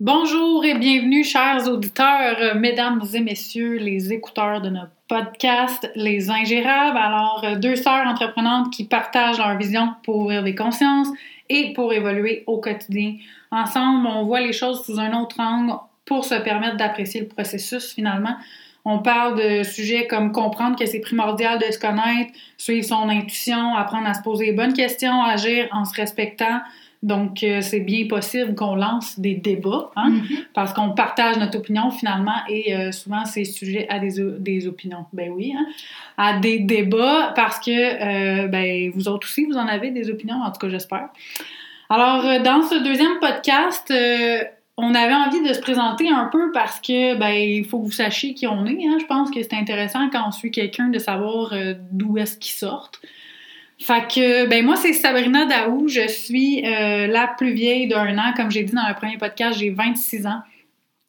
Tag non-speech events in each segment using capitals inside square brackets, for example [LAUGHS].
Bonjour et bienvenue, chers auditeurs, euh, mesdames et messieurs, les écouteurs de notre podcast Les Ingérables. Alors, euh, deux sœurs entreprenantes qui partagent leur vision pour ouvrir des consciences et pour évoluer au quotidien. Ensemble, on voit les choses sous un autre angle pour se permettre d'apprécier le processus finalement. On parle de sujets comme comprendre que c'est primordial de se connaître, suivre son intuition, apprendre à se poser les bonnes questions, agir en se respectant, donc, euh, c'est bien possible qu'on lance des débats, hein, mm-hmm. parce qu'on partage notre opinion finalement, et euh, souvent c'est sujet à des, des, opinions. Ben oui, hein, à des débats, parce que euh, ben, vous autres aussi, vous en avez des opinions, en tout cas j'espère. Alors, dans ce deuxième podcast, on avait envie de se présenter un peu parce que ben il faut que vous sachiez qui on est. Hein. Je pense que c'est intéressant quand on suit quelqu'un de savoir d'où est-ce qu'il sort. Fait que, ben moi, c'est Sabrina Daou. Je suis euh, la plus vieille d'un an. Comme j'ai dit dans le premier podcast, j'ai 26 ans.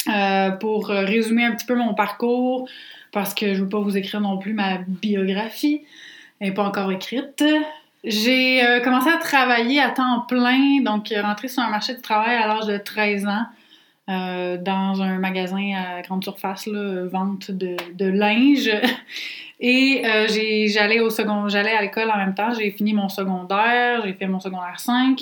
Euh, pour résumer un petit peu mon parcours, parce que je ne veux pas vous écrire non plus ma biographie. Elle n'est pas encore écrite. J'ai euh, commencé à travailler à temps plein, donc rentré sur un marché de travail à l'âge de 13 ans. Dans un magasin à grande surface, vente de, linge. [LAUGHS] Et euh, j'allais au second, j'allais à l'école en même temps. J'ai fini mon secondaire, j'ai fait mon secondaire 5.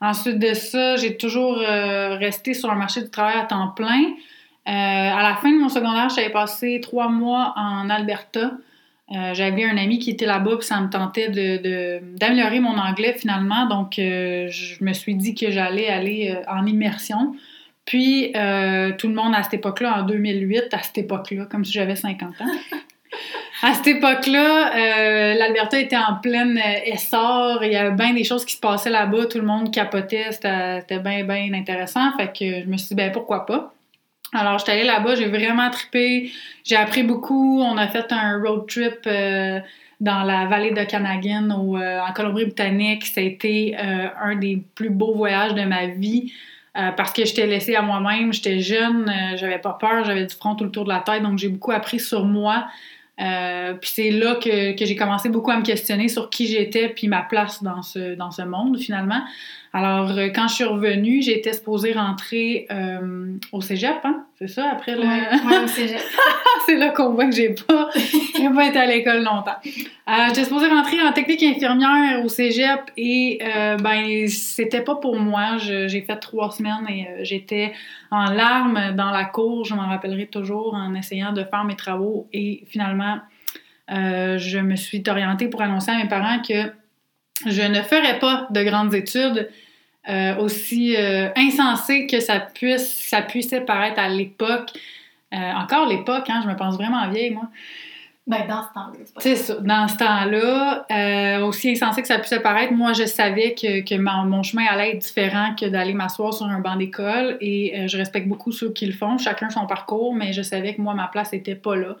Ensuite de ça, j'ai toujours euh, resté sur le marché du travail à temps plein. Euh, à la fin de mon secondaire, j'avais passé trois mois en Alberta. J'avais un ami qui était là-bas, puis ça me tentait d'améliorer mon anglais finalement. Donc, je me suis dit que j'allais aller en immersion. Puis, tout le monde à cette époque-là, en 2008, à cette époque-là, comme si j'avais 50 ans, [LAUGHS] à cette époque-là, euh, l'Alberta était en plein euh, essor. Il y avait bien des choses qui se passaient là-bas. Tout le monde capotait. C'était bien, bien intéressant. Fait que je me suis dit, ben pourquoi pas? Alors, j'étais allée là-bas. J'ai vraiment trippé. J'ai appris beaucoup. On a fait un road trip euh, dans la vallée de Canagan en Colombie-Britannique. Ça a été un des plus beaux voyages de ma vie. Parce que j'étais laissée à moi-même, j'étais jeune, j'avais pas peur, j'avais du front tout le tour de la tête, donc j'ai beaucoup appris sur moi, euh, puis c'est là que, que j'ai commencé beaucoup à me questionner sur qui j'étais puis ma place dans ce, dans ce monde finalement. Alors, euh, quand je suis revenue, j'étais supposée rentrer euh, au cégep, hein? C'est ça, après le. Ouais, au cégep. [LAUGHS] c'est là qu'on voit que j'ai pas, [LAUGHS] pas été à l'école longtemps. Euh, j'étais supposée rentrer en technique infirmière au cégep et ben, c'était pas pour moi. J'ai fait trois semaines et j'étais en larmes dans la cour, je m'en rappellerai toujours, en essayant de faire mes travaux et finalement, je me suis orientée pour annoncer à mes parents que je ne ferais pas de grandes études euh, aussi euh, insensées que ça puisse, ça puissait paraître à l'époque. Euh, encore l'époque, hein, je me pense vraiment vieille, moi. Ben, dans ce temps-là. C'est ça. Dans ce temps-là, aussi insensé que ça puisse paraître, moi, je savais que, que mon, chemin allait être différent que d'aller m'asseoir sur un banc d'école et je respecte beaucoup ceux qui le font, chacun son parcours, mais je savais que moi, ma place n'était pas là.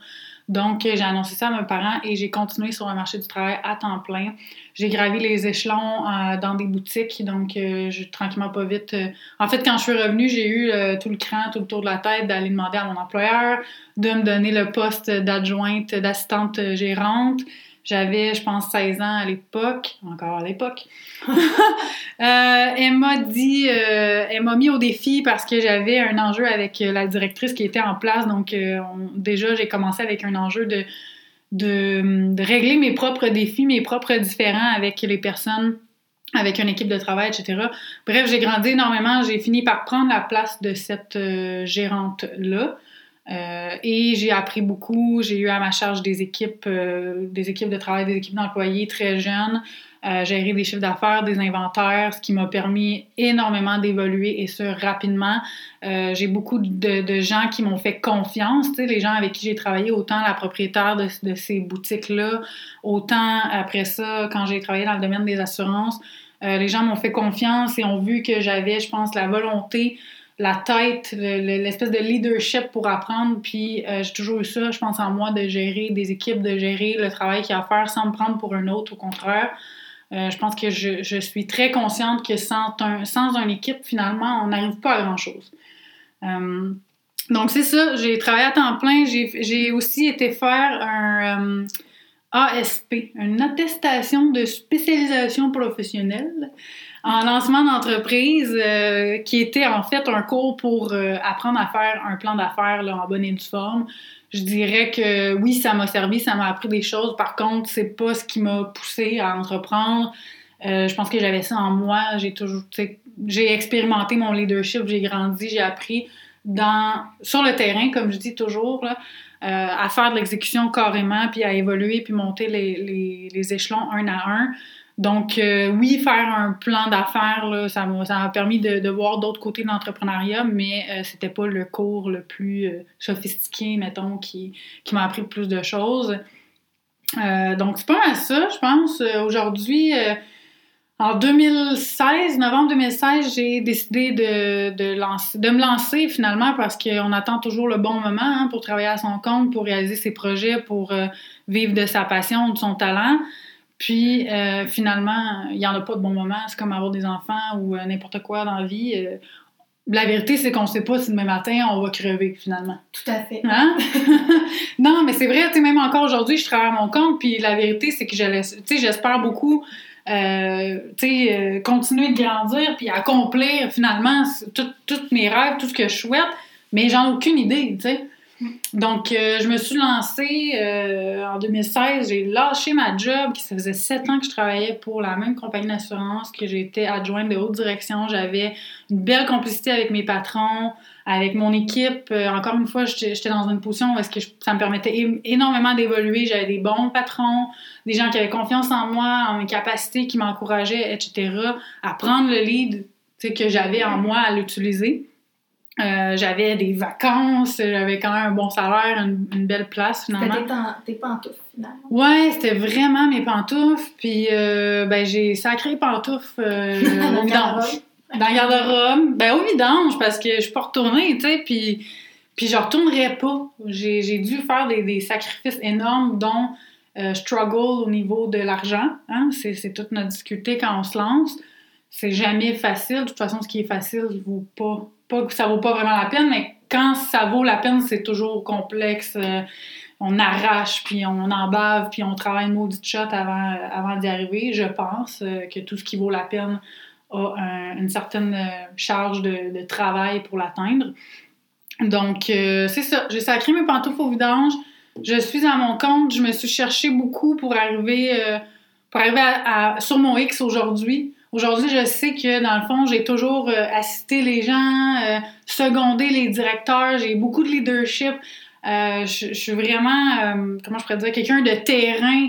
Donc, j'ai annoncé ça à mes parents et j'ai continué sur le marché du travail à temps plein. J'ai gravi les échelons euh, dans des boutiques, donc euh, je, tranquillement pas vite. Euh, en fait, quand je suis revenue, j'ai eu tout le cran, tout le tour de la tête d'aller demander à mon employeur de me donner le poste d'adjointe, d'assistante gérante. J'avais, je pense, 16 ans à l'époque, encore à l'époque. [LAUGHS] euh, elle m'a dit, euh, elle m'a mis au défi parce que j'avais un enjeu avec la directrice qui était en place. Donc, euh, déjà, j'ai commencé avec un enjeu de, de, régler mes propres défis, mes propres différends avec les personnes, avec une équipe de travail, etc. Bref, j'ai grandi énormément. J'ai fini par prendre la place de cette euh, gérante-là. Euh, et j'ai appris beaucoup. J'ai eu à ma charge des équipes, euh, des équipes de travail, des équipes d'employés très jeunes, euh, gérer des chiffres d'affaires, des inventaires, ce qui m'a permis énormément d'évoluer et ce rapidement. Euh, j'ai beaucoup de, de, gens qui m'ont fait confiance, les gens avec qui j'ai travaillé, autant la propriétaire de, de ces boutiques-là, autant après ça, quand j'ai travaillé dans le domaine des assurances. les gens m'ont fait confiance et ont vu que j'avais, je pense, la volonté la tête, l'espèce de leadership pour apprendre. Puis euh, j'ai toujours eu ça, je pense en moi, de gérer des équipes, de gérer le travail qu'il y a à faire sans me prendre pour un autre, au contraire. Euh, je pense que je, je, suis très consciente que sans, un, sans une équipe, finalement, on n'arrive pas à grand-chose. Euh, donc c'est ça, j'ai travaillé à temps plein. J'ai aussi été faire un ASP, une attestation de spécialisation professionnelle en lancement d'entreprise, euh, qui était en fait un cours pour euh, apprendre à faire un plan d'affaires en bonne et due forme. Je dirais que oui, ça m'a servi, ça m'a appris des choses. Par contre, c'est pas ce qui m'a poussé à entreprendre. Euh, je pense que j'avais ça en moi. J'ai toujours, j'ai expérimenté mon leadership, j'ai grandi, j'ai appris dans sur le terrain, comme je dis toujours, à faire de l'exécution carrément, puis à évoluer, puis monter les échelons un à un. Donc, euh, oui, faire un plan d'affaires, ça m'a permis de, voir d'autres côtés de l'entrepreneuriat, mais euh, c'était pas le cours le plus euh, sophistiqué, mettons, qui, qui m'a appris le plus de choses. Euh, donc, c'est pas mal ça, je pense. Aujourd'hui, en 2016, novembre 2016, j'ai décidé de, de, lancer, de me lancer finalement parce qu'on attend toujours le bon moment hein, pour travailler à son compte, pour réaliser ses projets, pour vivre de sa passion, de son talent. Puis euh, finalement, il n'y en a pas de bon moment. C'est comme avoir des enfants ou euh, n'importe quoi dans la vie. Euh, la vérité, c'est qu'on ne sait pas si demain matin, on va crever finalement. Tout à fait. Hein? [LAUGHS] non, mais c'est vrai, tu sais, même encore aujourd'hui, je travaille à mon compte, puis la vérité, c'est que j'espère beaucoup, continuer de grandir, puis accomplir finalement tous mes rêves, tout ce que je souhaite, mais j'en ai aucune idée, tu sais. Donc, euh, je me suis lancée euh, en 2016. J'ai lâché ma job, qui ça faisait sept ans que je travaillais pour la même compagnie d'assurance, que j'étais adjointe de haute direction. J'avais une belle complicité avec mes patrons, avec mon équipe. Euh, encore une fois, j'étais dans une position où que je- ça me permettait énormément d'évoluer. J'avais des bons patrons, des gens qui avaient confiance en moi, en mes capacités, qui m'encourageaient, etc. à prendre le lead que j'avais en moi à l'utiliser. Euh, j'avais des vacances, j'avais quand même un bon salaire, une, une belle place finalement. C'était tes pan- tes pantoufles, finalement. Ouais, c'était vraiment mes pantoufles. Puis, euh, ben, j'ai sacré les pantoufles euh, [LAUGHS] Dans au vidange. Dans le garde-robe. Ben, au vidange, parce que je suis pas retournée, tu sais. Puis, puis je retournerai pas. J'ai dû faire des, des sacrifices énormes, dont struggle au niveau de l'argent. Hein? C'est c'est toute notre difficulté quand on se lance. C'est jamais facile. De toute façon, ce qui est facile, vaut pas, pas ça vaut pas vraiment la peine, mais quand ça vaut la peine, c'est toujours complexe. Euh, on arrache, puis on en bave, puis on travaille une maudite shot avant, avant d'y arriver. Je pense euh, que tout ce qui vaut la peine a un- une certaine euh, charge de, travail pour l'atteindre. Donc, c'est ça. J'ai sacré mes pantoufles au vidange. Je suis à mon compte. Je me suis cherché beaucoup pour arriver, pour arriver à- sur mon X aujourd'hui. Aujourd'hui, je sais que dans le fond, j'ai toujours euh, assisté les gens, euh, secondé les directeurs. J'ai beaucoup de leadership. Euh, je, je suis vraiment, comment je pourrais dire, quelqu'un de terrain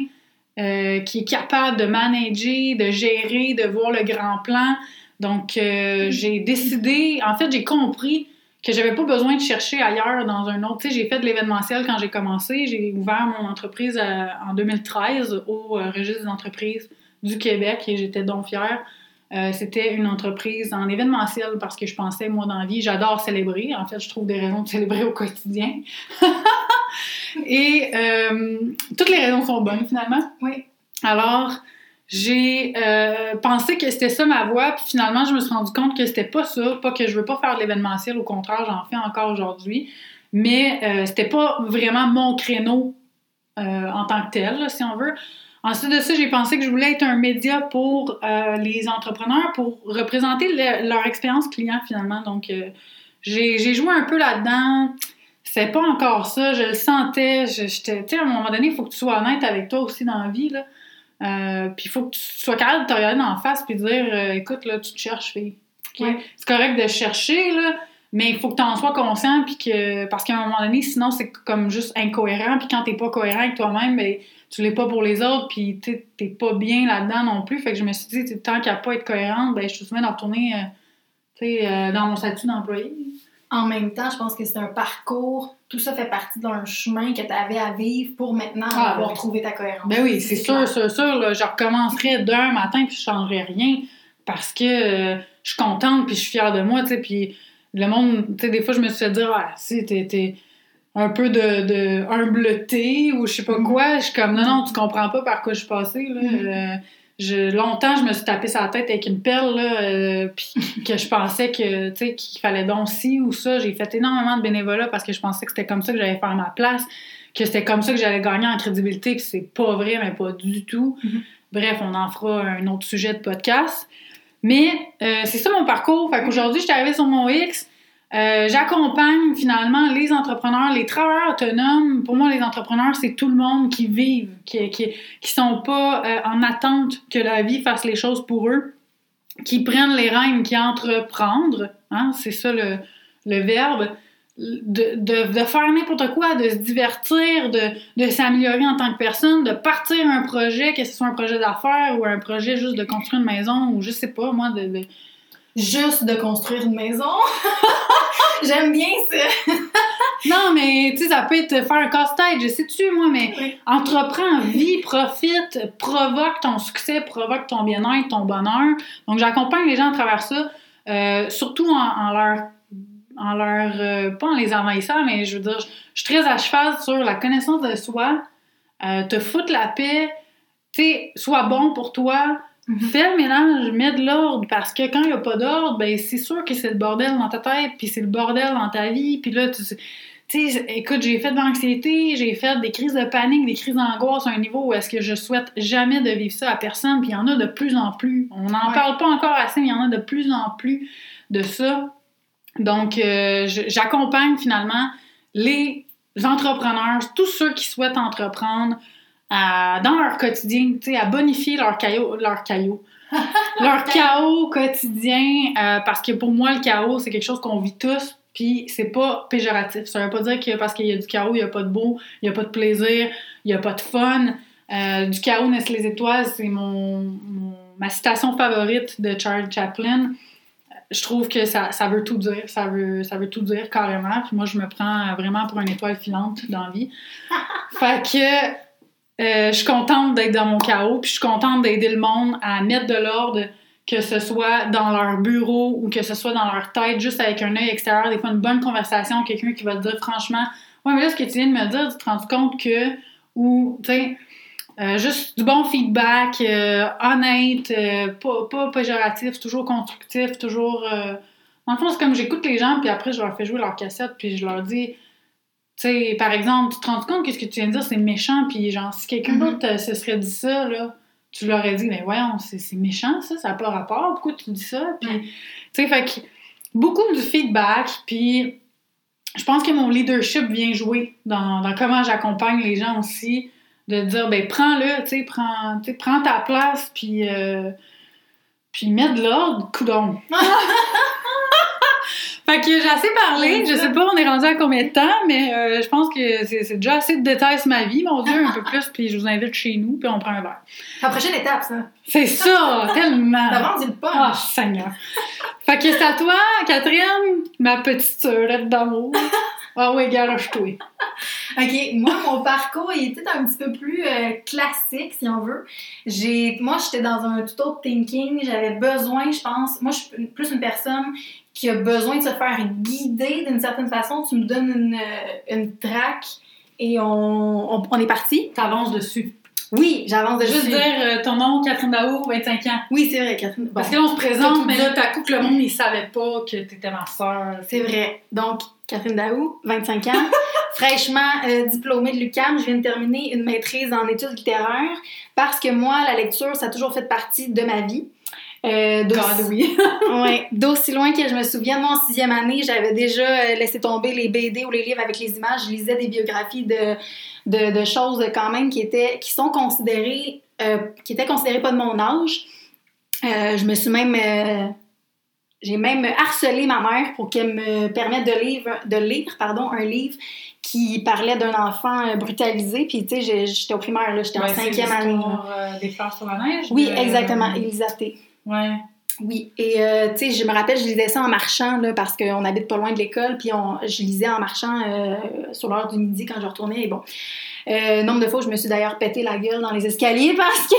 qui est capable de manager, de gérer, de voir le grand plan. Donc, euh, j'ai décidé, en fait, j'ai compris que j'avais pas besoin de chercher ailleurs dans un autre. Tu sais, j'ai fait de l'événementiel quand j'ai commencé. J'ai ouvert mon entreprise en 2013 au registre des entreprises du Québec et j'étais donc fière. Euh, c'était une entreprise en événementiel parce que je pensais, moi, dans la vie, j'adore célébrer. En fait, je trouve des raisons de célébrer au quotidien. [LAUGHS] Et euh, toutes les raisons sont bonnes, finalement. Oui. Alors, j'ai euh, pensé que c'était ça ma voie, puis finalement, je me suis rendu compte que c'était pas ça. Pas que je veux pas faire de l'événementiel, au contraire, j'en fais encore aujourd'hui. Mais c'était pas vraiment mon créneau en tant que tel, là, si on veut. Ensuite de ça, j'ai pensé que je voulais être un média pour euh, les entrepreneurs, pour représenter le- leur expérience client finalement. Donc, euh, j'ai joué un peu là-dedans. C'est pas encore ça, je le sentais. j'étais- Tu sais, à un moment donné, il faut que tu sois honnête avec toi aussi dans la vie. Là. Euh, puis il faut que tu sois capable de te regarder en face puis de dire écoute, là, tu te cherches, fille. Ok? Ouais. C'est correct de chercher, là, mais il faut que tu en sois conscient, puis que. Parce qu'à un moment donné, sinon, c'est comme juste incohérent, puis quand t'es pas cohérent avec toi-même, ben, tu l'es pas pour les autres, puis tu t'es pas bien là-dedans non plus. Fait que je me suis dit, tant qu'à pas être cohérente, ben, je suis souvent d'en retourner euh, euh, dans mon statut d'employé. En même temps, je pense que c'est un parcours. Tout ça fait partie d'un chemin que tu avais à vivre pour maintenant Ah, oui. trouvé ta cohérence. Ben oui, c'est sûr, clair. sûr. Là, je recommencerais d'un matin puis je changerais rien parce que euh, je suis contente puis je suis fière de moi. Puis le monde, tu sais, des fois, je me suis fait dire, ah, si, t'es un peu de, de humbleté ou je sais pas Mhm. quoi. Je suis comme, non, non, tu comprends pas par quoi je suis passée, là. Mhm. Euh, je, longtemps, je me suis tapé sa tête avec une pelle, là, euh, puis [LAUGHS] que je pensais que, tu sais, qu'il fallait donc ci ou ça. J'ai fait énormément de bénévolat parce que je pensais que c'était comme ça que j'allais faire ma place, que c'était comme ça que j'allais gagner en crédibilité, que c'est pas vrai, mais pas du tout. Mhm. Bref, on en fera un autre sujet de podcast. Mais euh, c'est ça mon parcours. Fait qu'aujourd'hui, je suis arrivée sur mon X. Euh, J'accompagne finalement les entrepreneurs, les travailleurs autonomes. Pour moi, les entrepreneurs, c'est tout le monde qui vivent, qui qui, qui sont pas euh, en attente que la vie fasse les choses pour eux, qui prennent les rênes, qui entreprendre. Hein, c'est ça le, verbe. De, faire n'importe quoi, de se divertir, de, de s'améliorer en tant que personne, de partir un projet, que ce soit un projet d'affaires ou un projet juste de construire une maison ou je sais pas, moi, de Juste de construire une maison. [LAUGHS] J'aime bien ça. [LAUGHS] Non, mais tu sais, ça peut être faire un casse-tête, je sais-tu, moi, mais Oui. entreprends, vis, profite, provoque ton succès, provoque ton bien-être, ton bonheur. Donc, j'accompagne les gens à travers ça, euh, surtout en, en leur. En leur. euh, pas en les envahissant, mais je veux dire, je, je suis très à cheval sur la connaissance de soi, euh, te foutre la paix, tu sais, sois bon pour toi, Mhm. Fais le ménage, mets de l'ordre, parce que quand il n'y a pas d'ordre, ben c'est sûr que c'est le bordel dans ta tête, puis c'est le bordel dans ta vie, puis là, tu sais, écoute, j'ai fait de l'anxiété, j'ai fait des crises de panique, des crises d'angoisse à un niveau où est-ce que je souhaite jamais de vivre ça à personne, puis il y en a de plus en plus. On n'en Ouais. parle pas encore assez, mais il y en a de plus en plus de ça. Donc, euh, j'accompagne finalement les entrepreneurs, tous ceux qui souhaitent entreprendre, à- dans leur quotidien, tu sais, à bonifier leur caillot, leur caillot, [LAUGHS] leur chaos quotidien, euh, parce que pour moi, le chaos, c'est quelque chose qu'on vit tous, puis c'est pas péjoratif. Ça veut pas dire que parce qu'il y a du chaos, il y a pas de beau, il y a pas de plaisir, il y a pas de fun. Euh, du chaos naissent les étoiles, c'est mon, mon- ma citation favorite de Charles Chaplin. Je trouve que ça, ça veut tout dire, ça veut, ça veut tout dire carrément. Puis moi, je me prends vraiment pour une étoile filante dans la vie. [LAUGHS] fait que euh, je suis contente d'être dans mon chaos, puis je suis contente d'aider le monde à mettre de l'ordre, que ce soit dans leur bureau ou que ce soit dans leur tête, juste avec un œil extérieur, des fois une bonne conversation, quelqu'un qui va te dire franchement, ouais, mais là, ce que tu viens de me dire, tu te rends compte que, ou, tu sais, euh, juste du bon feedback, euh, honnête, pas, pas péjoratif, toujours constructif, toujours. Dans le fond, c'est comme j'écoute les gens, puis après, je leur fais jouer leur cassette, puis je leur dis, sais, par exemple, tu te rends compte que ce que tu viens de dire, c'est méchant, puis genre, si quelqu'un Mhm. d'autre euh, se serait dit ça, là, tu leur aurais dit, mais voyons, c'est méchant, ça, ça n'a pas rapport, pourquoi tu dis ça? Puis, tu sais, fait que beaucoup du feedback, puis je pense que mon leadership vient jouer dans, dans comment j'accompagne les gens aussi, de dire, ben, prends-le, tu sais, prends, prends ta place, puis, euh, puis mets de l'ordre, coudon. [LAUGHS] Fait que j'ai assez parlé, je sais pas on est rendu à combien de temps, mais euh, je pense que c'est déjà assez de détails ma vie, mon Dieu, un peu plus, puis je vous invite chez nous, puis on prend un verre. La prochaine étape, ça. C'est ça, tellement! [LAUGHS] On dit le punch. Ah, Seigneur! Fait que c'est à toi, Catherine, ma petite sœurette d'amour. Ah oui, garoche-toi. OK, moi, mon parcours, il était un petit peu plus euh, classique, si on veut. J'ai, moi, j'étais dans un tout autre thinking. J'avais besoin, je pense... Moi, je suis plus une personne qui a besoin de se faire guider d'une certaine façon. Tu me donnes une, euh, une traque et on, on, on est parti. T'avances dessus. Oui, j'avance dessus. Juste dire euh, ton nom, Catherine Daour, 25 ans. Oui, c'est vrai, Catherine. Bon, Parce que là, on se présente, mais là, t'as coup que le monde, il savait pas que t'étais ma sœur. c'est vrai. Donc, Catherine Daou, 25 ans, [LAUGHS] fraîchement euh, diplômée de l'UQAM. Je viens de terminer une maîtrise en études littéraires parce que moi, la lecture, ça a toujours fait partie de ma vie. Euh, d'aussi- God, oui. [LAUGHS] Ouais, [LAUGHS] d'aussi loin que je me souvienne, moi en sixième année, j'avais déjà euh, laissé tomber les BD ou les livres avec les images. Je lisais des biographies de, de, de choses quand même qui étaient qui sont considérées euh, qui étaient considérées pas de mon âge. Euh, je me suis même j'ai même harcelé ma mère pour qu'elle me permette de lire, de lire pardon, un livre qui parlait d'un enfant brutalisé. Puis, tu sais, j'étais au primaire, j'étais en Ouais, cinquième année. euh, des fleurs sur la neige. Oui, de- exactement, Elisa T. Ouais. Oui, et euh, tu sais, je me rappelle, je lisais ça en marchant, là, parce qu'on habite pas loin de l'école, puis on, je lisais en marchant euh, sur l'heure du midi quand je retournais, et bon. Euh, nombre de fois, je me suis d'ailleurs pété la gueule dans les escaliers [LAUGHS] parce que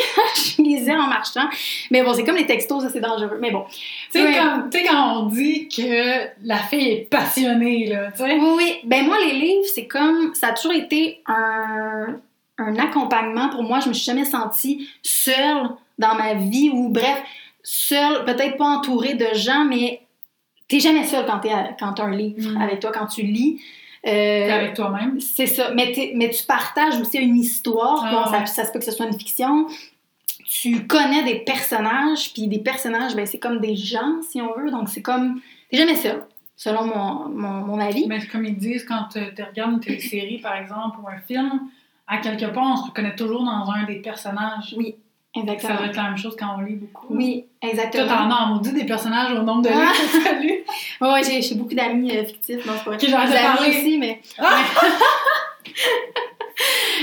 je lisais en marchant. Mais bon, c'est comme les textos, ça c'est dangereux. Mais bon. Tu sais, Ouais. quand, tu sais, quand on dit que la fille est passionnée, là, tu sais. Oui, oui. Ben moi, les livres, c'est comme. Ça a toujours été un, un accompagnement pour moi. Je me suis jamais sentie seule dans ma vie ou bref, seule, peut-être pas entourée de gens, mais t'es jamais seule quand t'es t'as un livre Mm. avec toi, quand tu lis. Euh, T'es avec toi-même. c'est ça. Mais, t'es- mais tu partages aussi une histoire. Ah, Bon, ça, ouais. ça se peut que ce soit une fiction. tu connais des personnages, puis des personnages, ben, c'est comme des gens, si on veut. Donc, c'est comme. C'est jamais ça, selon mon, mon, mon avis. Mais comme ils disent, quand tu regardes une télésérie, par exemple, ou un film, à quelque part, on se reconnaît toujours dans un des personnages. Oui, Ça doit être la même chose quand on lit beaucoup. Oui, Toi, exactement. t'en as en maudit des personnages au nombre de Ah! livres que tu as lus. [LAUGHS] Ouais, j'ai j'ai beaucoup d'amis euh, fictifs. Non, c'est pas vrai. Des amis parler. aussi, mais. Ah! [LAUGHS]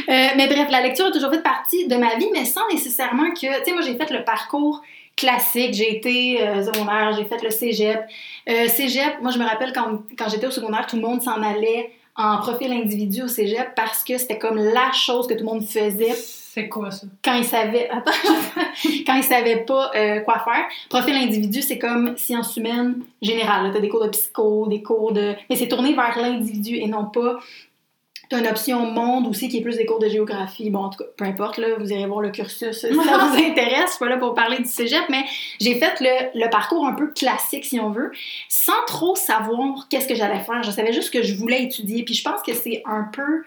Euh, mais bref, la lecture a toujours fait partie de ma vie, mais sans nécessairement que. Tu sais, moi, j'ai fait le parcours classique. J'ai été euh, secondaire, j'ai fait le cégep. Euh, cégep, moi, je me rappelle quand, quand j'étais au secondaire, tout le monde s'en allait en profil individu au cégep parce que c'était comme la chose que tout le monde faisait C'est quoi ça? quand ils savaient [LAUGHS] attends, quand ils savaient pas euh, quoi faire. Profil individu, c'est comme sciences humaines générales. Tu as des cours de psycho, des cours de mais c'est tourné vers l'individu et non pas T'as une option monde aussi qui est plus des cours de géographie. Bon, en tout cas, peu importe, là, vous irez voir le cursus si ça vous [LAUGHS] intéresse. Je suis pas là pour parler du cégep, mais j'ai fait le, le parcours un peu classique, si on veut, sans trop savoir qu'est-ce que j'allais faire. Je savais juste que je voulais étudier. Puis je pense que c'est un peu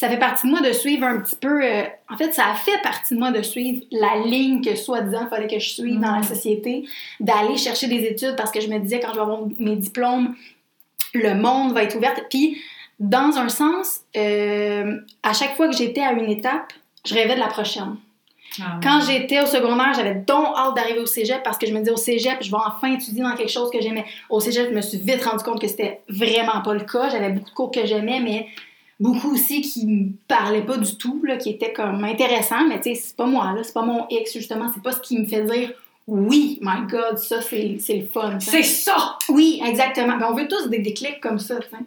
ça fait partie de moi de suivre un petit peu. euh, en fait, ça a fait partie de moi de suivre la ligne que soi-disant il fallait que je suive dans la Mhm. société, d'aller chercher des études parce que je me disais quand je vais avoir mes diplômes, le monde va être ouvert. Puis, dans un sens, euh, à chaque fois que j'étais à une étape, je rêvais de la prochaine. Ah, Quand j'étais au secondaire, j'avais donc hâte d'arriver au cégep parce que je me disais au cégep, je vais enfin étudier dans quelque chose que j'aimais. Au cégep, je me suis vite rendu compte que c'était vraiment pas le cas. J'avais beaucoup de cours que j'aimais, mais beaucoup aussi qui me parlaient pas du tout, là, qui étaient comme intéressants, mais tu sais, c'est pas moi, là, c'est pas mon X, justement, c'est pas ce qui me fait dire oui, my God, ça, c'est c'est le fun. C'est ça! Oui, exactement. Ben, on veut tous des déclics comme ça, tu sais.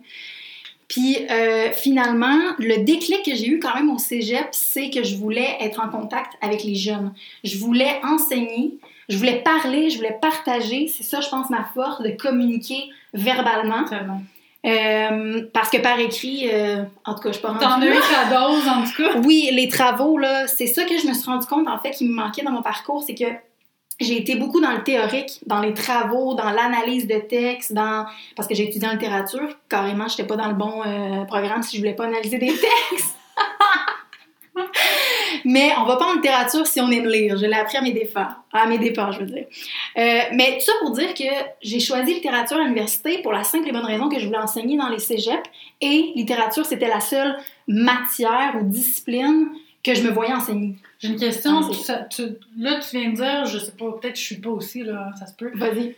Puis euh, finalement, le déclic que j'ai eu quand même au cégep, c'est que je voulais être en contact avec les jeunes. Je voulais enseigner, je voulais parler, je voulais partager. C'est ça, je pense, ma force, de communiquer verbalement. Tellement. Euh, parce que par écrit, euh, en tout cas, je suis pas T'en as eu ta dose, en tout cas. Oui, les travaux, là, c'est ça que je me suis rendu compte, en fait, qui me manquait dans mon parcours, c'est que j'ai été beaucoup dans le théorique, dans les travaux, dans l'analyse de textes, dans... parce que j'ai étudié en littérature. Carrément, j'étais pas dans le bon euh, programme si je voulais pas analyser des [LAUGHS] textes. Mais on va pas en littérature si on aime lire. Je l'ai appris à mes dépens. À mes je veux dire. Euh, mais tout ça pour dire que j'ai choisi littérature à l'université pour la simple et bonne raison que je voulais enseigner dans les cégeps. Et littérature, c'était la seule matière ou discipline que je me voyais enseigner. J'ai une question. Tu- là, tu viens de dire, je sais pas, peut-être que je suis pas aussi, là, ça se peut. Vas-y.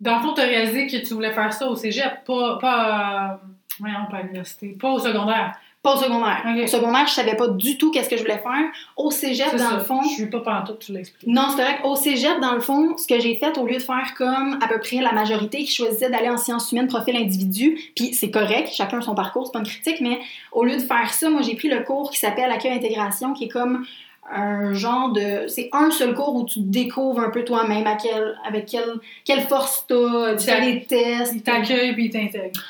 Dans le fond, tu as réalisé que tu voulais faire ça au cégep, pas, pas, euh, voyons, pas à l'université, pas au secondaire. Pas au secondaire. Au secondaire, je savais pas du tout qu'est-ce que je voulais faire. Au cégep, dans ça. le fond, Je suis pas pantoute, tu l'expliques. Non, c'est correct. Au cégep, dans le fond, ce que j'ai fait, au lieu de faire comme à peu près la majorité qui choisissait d'aller en sciences humaines, profil individu, puis c'est correct, chacun son parcours, c'est pas une critique, mais au lieu de faire ça, moi j'ai pris le cours qui s'appelle Accueil Intégration, qui est comme un genre de. C'est un seul cours où tu découvres un peu toi-même, à quel, avec quelle, quelle force t'as, tu fais des tests. Il t'accueille puis il t'intègre.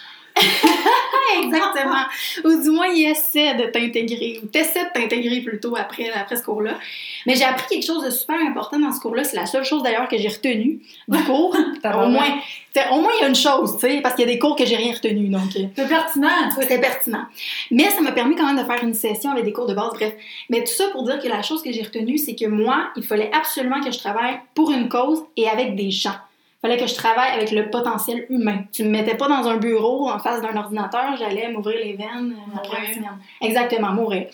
[LAUGHS] Exactement. ou du moins, il essaie de t'intégrer, ou t'essaies de t'intégrer plutôt après, après ce cours-là. Mais j'ai appris quelque chose de super important dans ce cours-là. C'est la seule chose d'ailleurs que j'ai retenue du cours. [LAUGHS] au moins, au moins, il y a une chose, tu sais, parce qu'il y a des cours que j'ai rien retenu, donc euh, C'est pertinent, c'était pertinent. Mais ça m'a permis quand même de faire une session avec des cours de base, bref. Mais tout ça pour dire que la chose que j'ai retenue, c'est que moi, il fallait absolument que je travaille pour une cause et avec des gens. Il fallait que je travaille avec le potentiel humain. Tu me mettais pas dans un bureau en face d'un ordinateur, j'allais m'ouvrir les veines euh, après Mourir. une semaine. Exactement, mourir.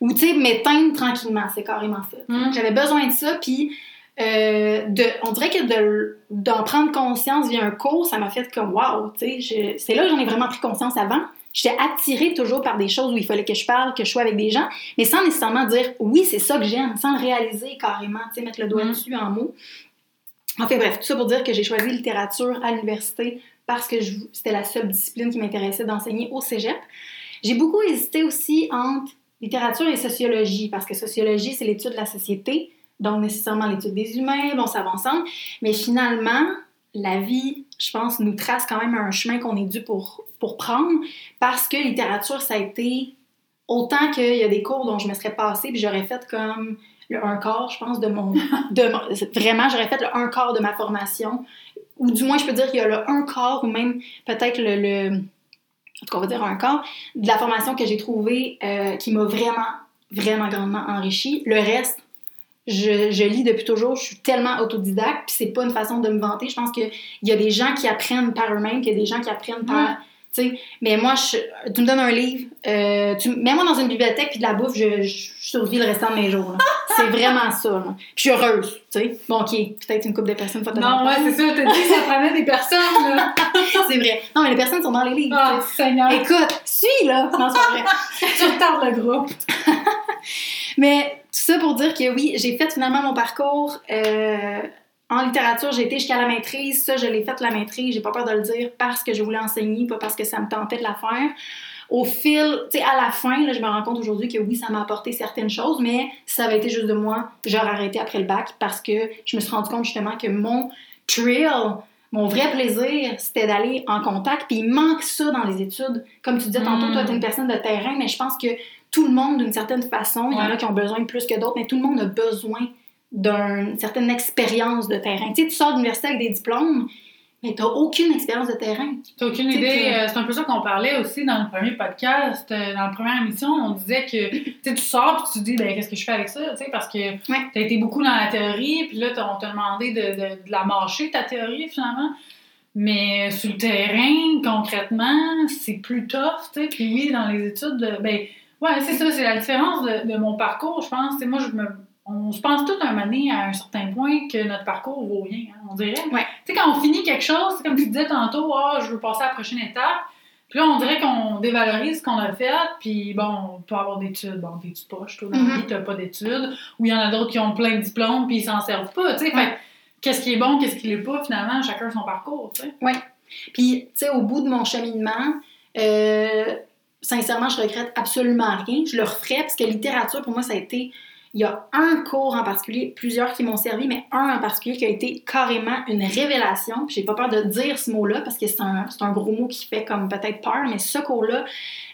Ou tu sais, m'éteindre tranquillement, c'est carrément ça. Hum. J'avais besoin de ça, puis euh, de, on dirait que de- d'en prendre conscience via un cours, ça m'a fait comme wow, tu sais, je- c'est là que j'en ai vraiment pris conscience avant. J'étais attirée toujours par des choses où il fallait que je parle, que je sois avec des gens, mais sans nécessairement dire oui, c'est ça que j'aime, sans le réaliser carrément, tu sais, mettre le doigt Mm. dessus en mots. Enfin bref, tout ça pour dire que j'ai choisi littérature à l'université parce que c'était la seule discipline qui m'intéressait d'enseigner au cégep. J'ai beaucoup hésité aussi entre littérature et sociologie, parce que sociologie, c'est l'étude de la société, donc nécessairement l'étude des humains, bon, ça va ensemble. Mais finalement, la vie, je pense, nous trace quand même un chemin qu'on est dû pour, pour prendre, parce que littérature, ça a été autant qu'il y a des cours dont je me serais passée, puis j'aurais fait comme le un quart, je pense, de mon... De vraiment, j'aurais fait le un quart de ma formation, ou du moins, je peux dire qu'il y a le un quart, ou même peut-être le... le en tout cas, on va dire un quart, de la formation que j'ai trouvée euh, qui m'a vraiment, vraiment grandement enrichi. Le reste, je, je lis depuis toujours, je suis tellement autodidacte, puis c'est pas une façon de me vanter. Je pense qu'il y a des gens qui apprennent par eux-mêmes, qu'il y a des gens qui apprennent par. Ouais. tu sais. Mais moi, je, tu me donnes un livre, euh, tu mets-moi dans une bibliothèque puis de la bouffe, je, je survis le restant de mes jours. C'est vraiment ça. là. Puis je suis heureuse, tu sais. Bon, ok, peut-être une couple de personnes faut Non, ouais, c'est ça, t'as dit que ça prenait des personnes, là. [LAUGHS] c'est vrai. Non, mais les personnes sont dans les livres. Sais. Seigneur. Écoute, suis là. Non, c'est vrai. [LAUGHS] tu retardes le groupe. [LAUGHS] Mais tout ça pour dire que oui, j'ai fait finalement mon parcours euh, en littérature. J'ai été jusqu'à la maîtrise. Ça, je l'ai fait la maîtrise. J'ai pas peur de le dire parce que je voulais enseigner, pas parce que ça me tentait de la faire. Au fil, tu sais, à la fin, là, je me rends compte aujourd'hui que oui, ça m'a apporté certaines choses, mais si ça avait été juste de moi, j'aurais arrêté après le bac parce que je me suis rendu compte justement que mon thrill, mon vrai plaisir, c'était d'aller en contact. Puis il manque ça dans les études. Comme tu disais tantôt, toi, tu es une personne de terrain, mais je pense que tout le monde, d'une certaine façon, il y en a qui ont besoin plus que d'autres, mais tout le monde a besoin d'une certaine expérience de terrain. Tu sais, tu sors de l'université avec des diplômes, mais tu n'as aucune expérience de terrain. T'as aucune Tu sais idée. que- euh, C'est un peu ça qu'on parlait aussi dans le premier podcast, euh, dans la première émission. On disait que tu tu sors puis tu te dis, ben, qu'est-ce que je fais avec ça? Tu parce que Ouais. t'as été beaucoup dans la théorie, puis là, on t'a demandé de, de- de la mâcher, ta théorie, finalement. Mais sur le terrain, concrètement, c'est plus tough, tu sais. Puis oui, dans les études, de- ben, ouais, c'est ça, c'est la différence de, de mon parcours, je pense. Tu moi, je me. On se pense tout un moment donné, à un certain point que notre parcours vaut rien, hein, on dirait. Ouais. Tu sais, quand on finit quelque chose, c'est comme tu disais tantôt, ah, je veux passer à la prochaine étape. Puis là, on dirait qu'on dévalorise ce qu'on a fait, puis bon, on peut avoir d'études. Bon, t'es-tu poche, toi, dans vie, t'as pas d'études. Ou il y en a d'autres qui ont plein de diplômes, puis ils s'en servent pas, tu sais. Ouais. Fait qu'est-ce qui est bon, qu'est-ce qui l'est pas, finalement, chacun son parcours, tu sais. Puis, tu sais, au bout de mon cheminement, euh, sincèrement, je regrette absolument rien. Je le referais parce que littérature, pour moi, ça a été. Il y a un cours en particulier, plusieurs qui m'ont servi, mais un en particulier qui a été carrément une révélation. J'ai pas peur de dire ce mot-là parce que c'est un, c'est un gros mot qui fait comme peut-être peur, mais ce cours-là,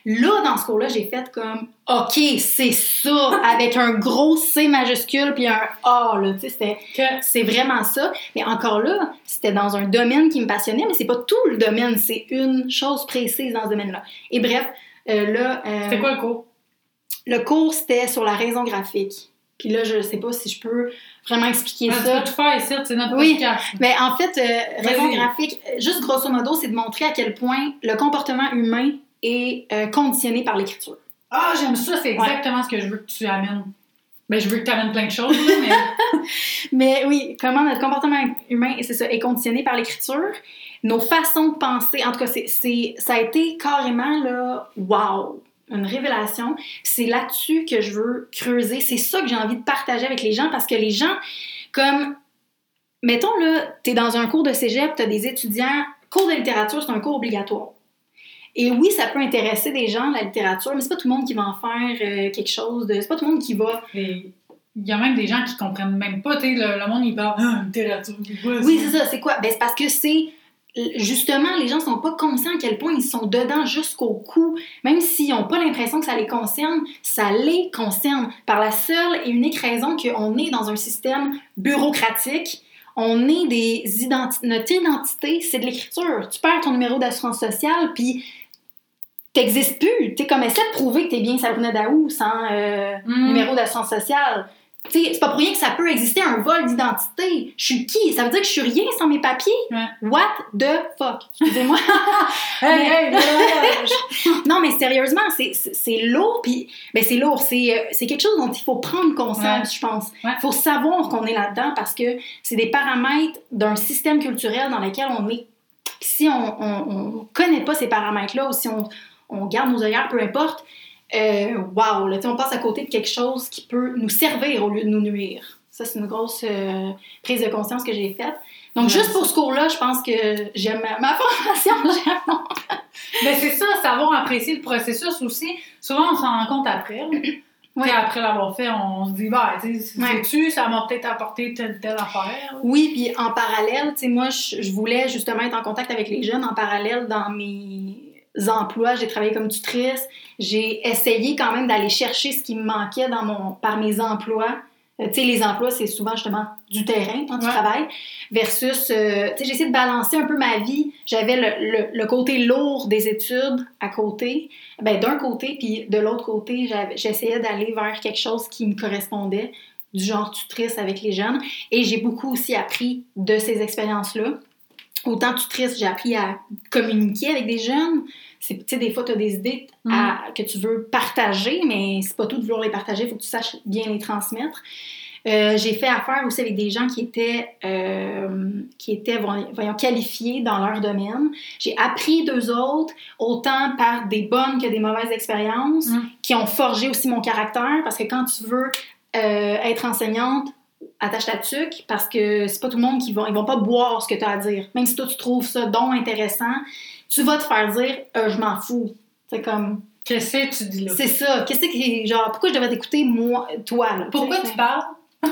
là, dans ce cours-là, j'ai fait comme OK, c'est ça, [LAUGHS] avec un gros C majuscule puis un A, là. Tu sais, c'est vraiment ça. Mais encore là, c'était dans un domaine qui me passionnait, mais c'est pas tout le domaine, c'est une chose précise dans ce domaine-là. Et bref, euh, là, euh, C'était quoi le cours? le cours c'était sur la raison graphique. Puis là, je sais pas si je peux vraiment expliquer Ah, tu ça. peux tout faire ici, c'est notre Oui. podcast. Mais en fait, euh, raison graphique, juste grosso modo, c'est de montrer à quel point le comportement humain est euh, conditionné par l'écriture. Ah, j'aime ça, c'est exactement ce que je veux que tu amènes. Ben, je veux que tu amènes plein de choses, là, mais. [LAUGHS] Mais oui, comment notre comportement humain, c'est ça, est conditionné par l'écriture, nos façons de penser, en tout cas, c'est, ça a été carrément, là, wow, une révélation. C'est là-dessus que je veux creuser. C'est ça que j'ai envie de partager avec les gens parce que les gens, comme, mettons, là, t'es dans un cours de cégep, t'as des étudiants, cours de littérature, c'est un cours obligatoire. Et oui, ça peut intéresser des gens, la littérature, mais c'est pas tout le monde qui va en faire euh, quelque chose de. C'est pas tout le monde qui va Il y a même des gens qui comprennent même pas, tu sais, le, le monde, il parle, ah, littérature, quoi Oui, c'est ça. C'est quoi? Ben, c'est parce que c'est. Justement, les gens sont pas conscients à quel point ils sont dedans jusqu'au cou. Même s'ils n'ont pas l'impression que ça les concerne, ça les concerne. Par la seule et unique raison qu'on est dans un système bureaucratique, on est des identi- Notre identité, c'est de l'écriture. Tu perds ton numéro d'assurance sociale, puis t'existes plus. Tu comme essaie de prouver que t'es bien Sabrina Daou sans euh, Mm. numéro d'assurance sociale. C'est pas pour rien que ça peut exister un vol d'identité. Je suis qui? Ça veut dire que je suis rien sans mes papiers? Ouais. What the fuck? Excusez-moi. [LAUGHS] Mais- [LAUGHS] non, mais sérieusement, c'est- lourd, puis ben c'est lourd. C'est euh, c'est quelque chose dont il faut prendre conscience, Ouais. je pense. Il Ouais. faut savoir qu'on est là-dedans parce que c'est des paramètres d'un système culturel dans lequel on est. Si on on connaît pas ces paramètres-là ou si on, on garde nos œillères, peu importe, euh, wow, là, tu sais, on passe à côté de quelque chose qui peut nous servir au lieu de nous nuire. Ça, c'est une grosse euh, prise de conscience que j'ai faite. Donc, juste pour ce cours-là, je pense que j'aime ma, ma [LAUGHS] formation. j'aime [LAUGHS] Mais c'est ça, savoir apprécier le processus aussi. Souvent, on s'en rend compte après. [CLEARS THROAT] sais, Après l'avoir fait, on se dit, bah, tu sais, ça m'a peut-être apporté telle telle affaire. Oui, puis en parallèle, tu sais, moi, je, je voulais justement être en contact avec les jeunes. En parallèle, dans mes emplois, j'ai travaillé comme tutrice. J'ai essayé quand même d'aller chercher ce qui me manquait dans mon, par mes emplois. Euh, tu sais, les emplois, c'est souvent justement du terrain quand tu Ouais. travailles, versus, euh, tu sais, j'ai essayé de balancer un peu ma vie. J'avais le, le- le côté lourd des études à côté, ben d'un côté, puis de l'autre côté, j'essayais d'aller vers quelque chose qui me correspondait. du genre tutrice avec les jeunes. Et j'ai beaucoup aussi appris de ces expériences-là. Autant tutrice, j'ai appris à communiquer avec des jeunes. Tu sais, des fois, tu as des idées à, que tu veux partager, mais c'est pas tout de vouloir les partager, il faut que tu saches bien les transmettre. Euh, j'ai fait affaire aussi avec des gens qui étaient, euh, qui étaient voyons, qualifiés dans leur domaine. J'ai appris d'eux autres, autant par des bonnes que des mauvaises expériences, Mm. qui ont forgé aussi mon caractère, parce que quand tu veux euh, être enseignante, attache ta tuque, parce que c'est pas tout le monde qui va, ils vont pas boire ce que tu as à dire. Même si toi, tu trouves ça donc intéressant, tu vas te faire dire euh, je m'en fous ». C'est comme... Qu'est-ce que tu dis là? C'est ça. Qu'est-ce que... Genre, pourquoi je devrais t'écouter, moi, toi, là? Pourquoi Tu parles? [LAUGHS]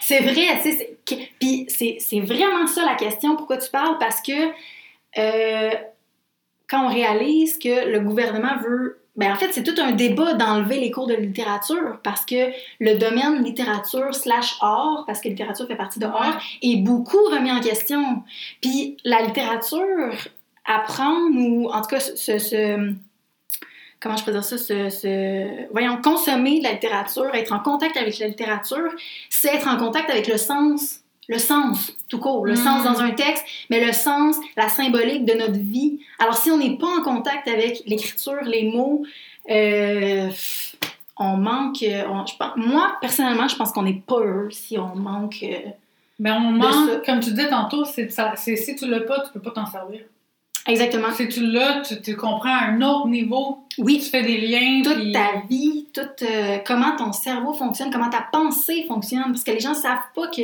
c'est vrai, tu sais, puis c'est c'est vraiment ça la question, pourquoi tu parles, parce que euh, quand on réalise que le gouvernement veut... Ben en fait, c'est tout un débat d'enlever les cours de littérature, parce que le domaine littérature slash art, parce que littérature fait partie de art, est beaucoup remis en question. Puis la littérature, apprendre, ou en tout cas, ce... ce- comment je peux dire ça, ce, ce- voyons, consommer de la littérature, être en contact avec la littérature, c'est être en contact avec le sens, le sens tout court, le Mm. sens dans un texte, mais le sens, la symbolique de notre vie. Alors si on n'est pas en contact avec l'écriture, les mots, euh, on manque, on- je pense- moi personnellement, je pense qu'on n'est pas heureux si on manque. euh, Mais on manque, comme tu disais tantôt, c'est de ça- c'est- si tu l'as pas, tu peux pas t'en servir. exactement. Si tu l'as, tu, tu comprends à un autre niveau, tu Oui, fais des liens. toute puis- ta vie, toute euh, comment ton cerveau fonctionne, comment ta pensée fonctionne, parce que les gens ne savent pas que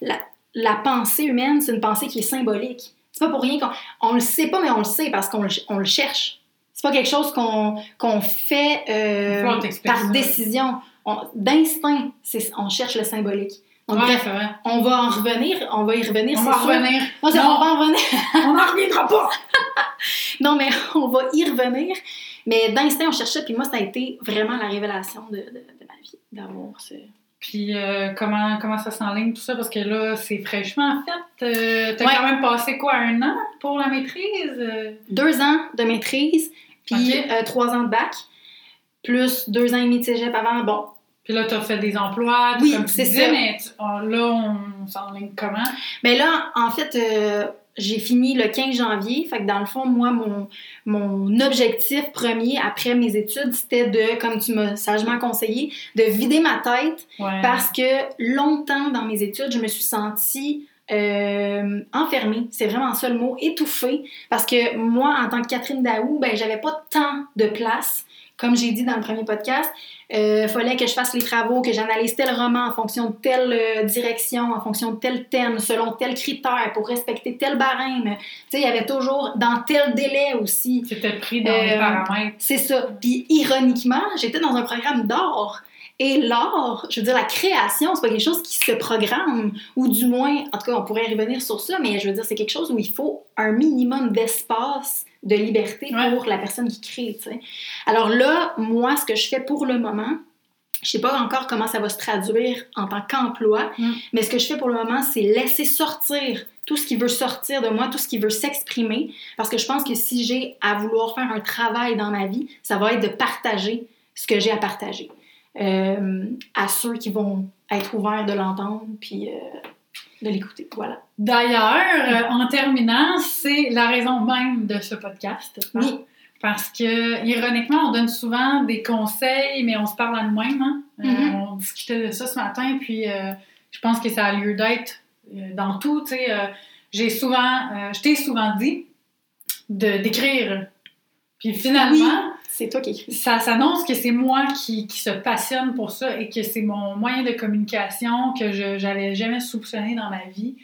la, la pensée humaine, c'est une pensée qui est symbolique. C'est pas pour rien qu'on on le sait pas, mais on le sait parce qu'on le, on le cherche. C'est pas quelque chose qu'on qu'on fait euh, par décision. On- D'instinct, on cherche le symbolique. Donc, Ouais, bref, vrai. on va en revenir, on va y revenir, On va sûr. revenir. Non, c'est- Non. on va en revenir. On n'en reviendra pas! [LAUGHS] Non, mais on va y revenir. Mais d'instinct, on cherchait, puis moi, ça a été vraiment la révélation de, de- de ma vie, d'avoir ce... Puis euh, comment, comment ça s'enligne tout ça? Parce que là, c'est fraîchement fait. Euh, T'as Ouais. quand même passé quoi, un an pour la maîtrise? Deux ans de maîtrise, puis euh, trois ans de bac, plus deux ans et demi de cégep avant. Bon, Puis là, t'as fait des emplois, tout Oui, comme tu c'est disais, ça. mais tu- on- là, on s'enligne comment? Mais là, en fait, j'ai fini le 15 janvier. Fait que dans le fond, moi, mon, mon objectif premier après mes études, c'était de, comme tu m'as sagement conseillé, de vider ma tête Ouais. parce que longtemps dans mes études, je me suis sentie euh, enfermée. C'est vraiment ça le mot, étouffée. Parce que moi, en tant que Catherine Daou, ben, j'avais pas tant de place. Comme j'ai dit dans le premier podcast, il fallait que je fasse les travaux, que j'analyse tel roman en fonction de telle euh, direction, en fonction de tel thème, selon tel critère, pour respecter tel barème. Tu sais, il y avait toujours dans tel délai aussi. C'était pris dans Euh, les paramètres. C'est ça. Puis ironiquement, j'étais dans un programme d'art. Et l'art, je veux dire, la création, c'est pas quelque chose qui se programme, ou du moins, en tout cas, on pourrait revenir sur ça, mais je veux dire, c'est quelque chose où il faut un minimum d'espace, de liberté Ouais. pour la personne qui crée, tu sais. Alors là, moi, ce que je fais pour le moment, je sais pas encore comment ça va se traduire en tant qu'emploi, Mm. mais ce que je fais pour le moment, c'est laisser sortir tout ce qui veut sortir de moi, tout ce qui veut s'exprimer, parce que je pense que si j'ai à vouloir faire un travail dans ma vie, ça va être de partager ce que j'ai à partager euh, à ceux qui vont être ouverts de l'entendre puis euh, de l'écouter. Voilà. D'ailleurs, euh, en terminant, c'est la raison même de ce podcast. Oui. Parce que, ironiquement, on donne souvent des conseils, mais on se parle à nous-mêmes. hein. Euh, Mhm. on discutait de ça ce matin, puis je pense que ça a lieu d'être dans tout. tu sais, j'ai souvent, je t'ai souvent dit de d'écrire. Puis finalement, C'est toi qui écris. ça s'annonce que c'est moi qui, qui se passionne pour ça et que c'est mon moyen de communication que je n'avais jamais soupçonné dans ma vie.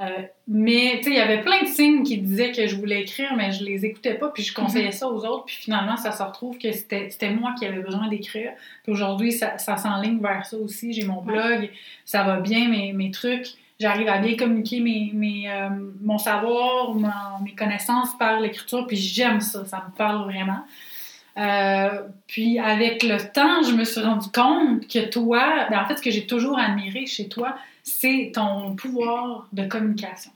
Euh, mais tu sais, il y avait plein de signes qui disaient que je voulais écrire, mais je les écoutais pas, puis je conseillais ça aux autres, puis finalement, ça se retrouve que c'était c'était moi qui avais besoin d'écrire. Puis aujourd'hui, ça, ça s'enligne vers ça aussi. J'ai mon blog, ça va bien, mes, mes trucs. J'arrive à bien communiquer mes, mes, euh, mon savoir, mon- mes connaissances par l'écriture, puis j'aime ça, ça me parle vraiment. Euh, puis avec le temps, je me suis rendu compte que toi, ben en fait, ce que j'ai toujours admiré chez toi, c'est ton pouvoir de communication.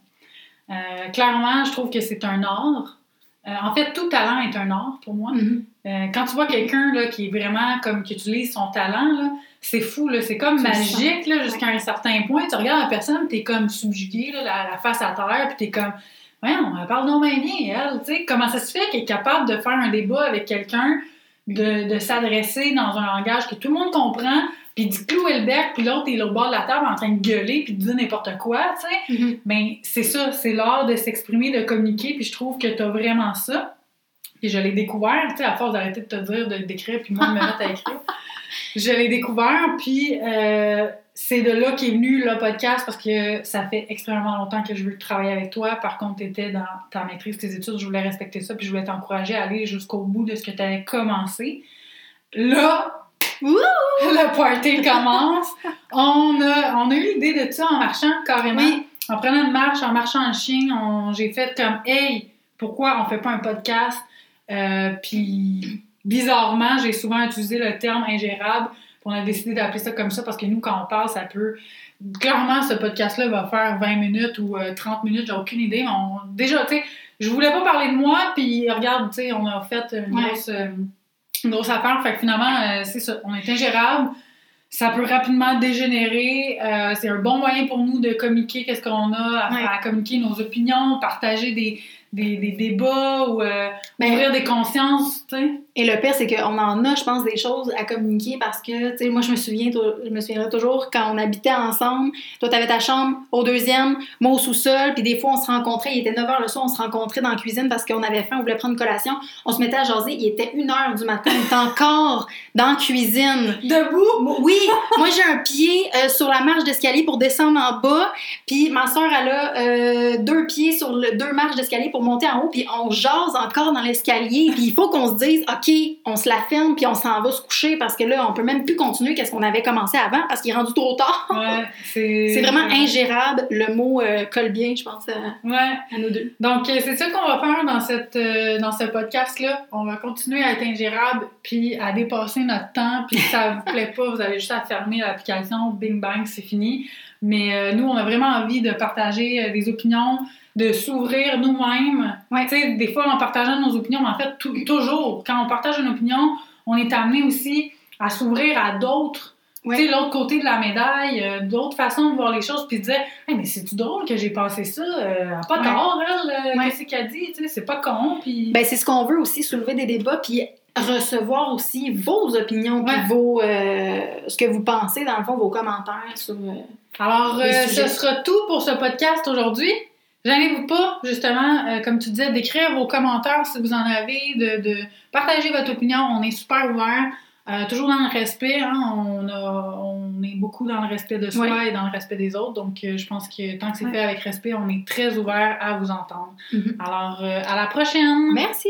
Euh, clairement, je trouve que c'est un art. Euh, en fait, tout talent est un art pour moi. Mhm. Euh, quand tu vois quelqu'un qui est vraiment comme qui utilise son talent, c'est fou, c'est comme Tu magique jusqu'à un certain point. Tu regardes la personne, t'es comme subjugué, là, la, la face à terre, puis t'es comme, voyons, elle parle non bien, elle, tu sais, comment ça se fait qu'elle est capable de faire un débat avec quelqu'un, de, de s'adresser dans un langage que tout le monde comprend, puis d'y clouer le bec, puis l'autre est au bord de la table en train de gueuler, puis de dire n'importe quoi, tu sais. Mhm. Ben, c'est ça, c'est l'art de s'exprimer, de communiquer, puis je trouve que tu as vraiment ça. Puis je l'ai découvert, tu sais, à force d'arrêter de te dire de d'écrire, puis moi de me mettre à écrire. [LAUGHS] Je l'ai découvert, puis euh, c'est de là qu'est venu le podcast, parce que ça fait extrêmement longtemps que je veux travailler avec toi. Par contre, tu étais dans ta maîtrise, tes études, je voulais respecter ça, puis je voulais t'encourager à aller jusqu'au bout de ce que tu avais commencé. Là, Wouh! le party commence. On a, on a eu l'idée de ça en marchant carrément. Oui. En prenant une marche, en marchant en chien, on- j'ai fait comme Hey, pourquoi on fait pas un podcast? Euh, puis bizarrement, j'ai souvent utilisé le terme ingérable. Puis On a décidé d'appeler ça comme ça parce que nous, quand on parle, ça peut. Clairement, ce podcast-là va faire 20 minutes ou euh, 30 minutes, j'ai aucune idée. mais on- Déjà, tu sais, je voulais pas parler de moi, puis regarde, tu sais, on a fait une grosse, euh, une grosse affaire. Fait que finalement, euh, c'est ça, on est ingérable. Ça peut rapidement dégénérer. Euh, c'est un bon moyen pour nous de communiquer qu'est-ce qu'on a, à, Ouais. à communiquer nos opinions, partager des, des, des débats ou euh, Ben, ouvrir des consciences, tu sais? Et le pire, c'est qu'on en a, je pense, des choses à communiquer parce que, tu sais, moi, je me souviens, je me souviendrai toujours quand on habitait ensemble. Toi, t'avais ta chambre au deuxième, moi au sous-sol, puis des fois, on se rencontrait, il était 9 h le soir, on se rencontrait dans la cuisine parce qu'on avait faim, on voulait prendre une collation. On se mettait à jaser, il était 1 h du matin, on était encore dans la cuisine. Debout! Oui, moi j'ai un pied euh, sur la marche d'escalier pour descendre en bas, puis ma soeur elle a euh, deux pieds sur le, deux marches d'escalier pour monter en haut, puis on jase encore dans l'escalier, puis il faut qu'on se dise ok, on se la ferme puis on s'en va se coucher parce que là on peut même plus continuer qu'est-ce qu'on avait commencé avant parce qu'il est rendu trop tard. Ouais, c'est... [LAUGHS] Vraiment ingérable, le mot euh, colle bien, je pense, à, Ouais. à nous deux. Donc, euh, c'est ça qu'on va faire dans, cette, euh, dans ce podcast-là. On va continuer à être ingérable, puis à dépasser notre temps, puis si ça vous plaît pas, vous avez juste à fermer l'application, bing bang, c'est fini. Mais euh, nous, on a vraiment envie de partager des opinions, de s'ouvrir nous-mêmes. Ouais. Des fois, en partageant nos opinions, mais en fait, toujours, quand on partage une opinion, on est amené aussi à s'ouvrir à d'autres Ouais. l'autre côté de la médaille, euh, d'autres façons de voir les choses, puis de dire hey, mais c'est-tu drôle que j'ai passé ça euh, pas Ouais. tort, elle, euh, qu'est-ce qu'elle dit C'est pas con, puis. Ben, c'est ce qu'on veut aussi, soulever des débats, puis recevoir aussi vos opinions, puis vos, euh, ce que vous pensez, dans le fond, vos commentaires sur... Alors, ce sera tout pour ce podcast aujourd'hui. Gênez-vous pas, justement, euh, comme tu disais, d'écrire vos commentaires si vous en avez, de, de partager votre opinion. On est super ouvert, euh, toujours dans le respect. hein. on, a- on est beaucoup dans le respect de soi Oui. et dans le respect des autres. Donc, euh, je pense que tant que c'est fait avec respect, on est très ouvert à vous entendre. Mhm. Alors, à la prochaine! Merci!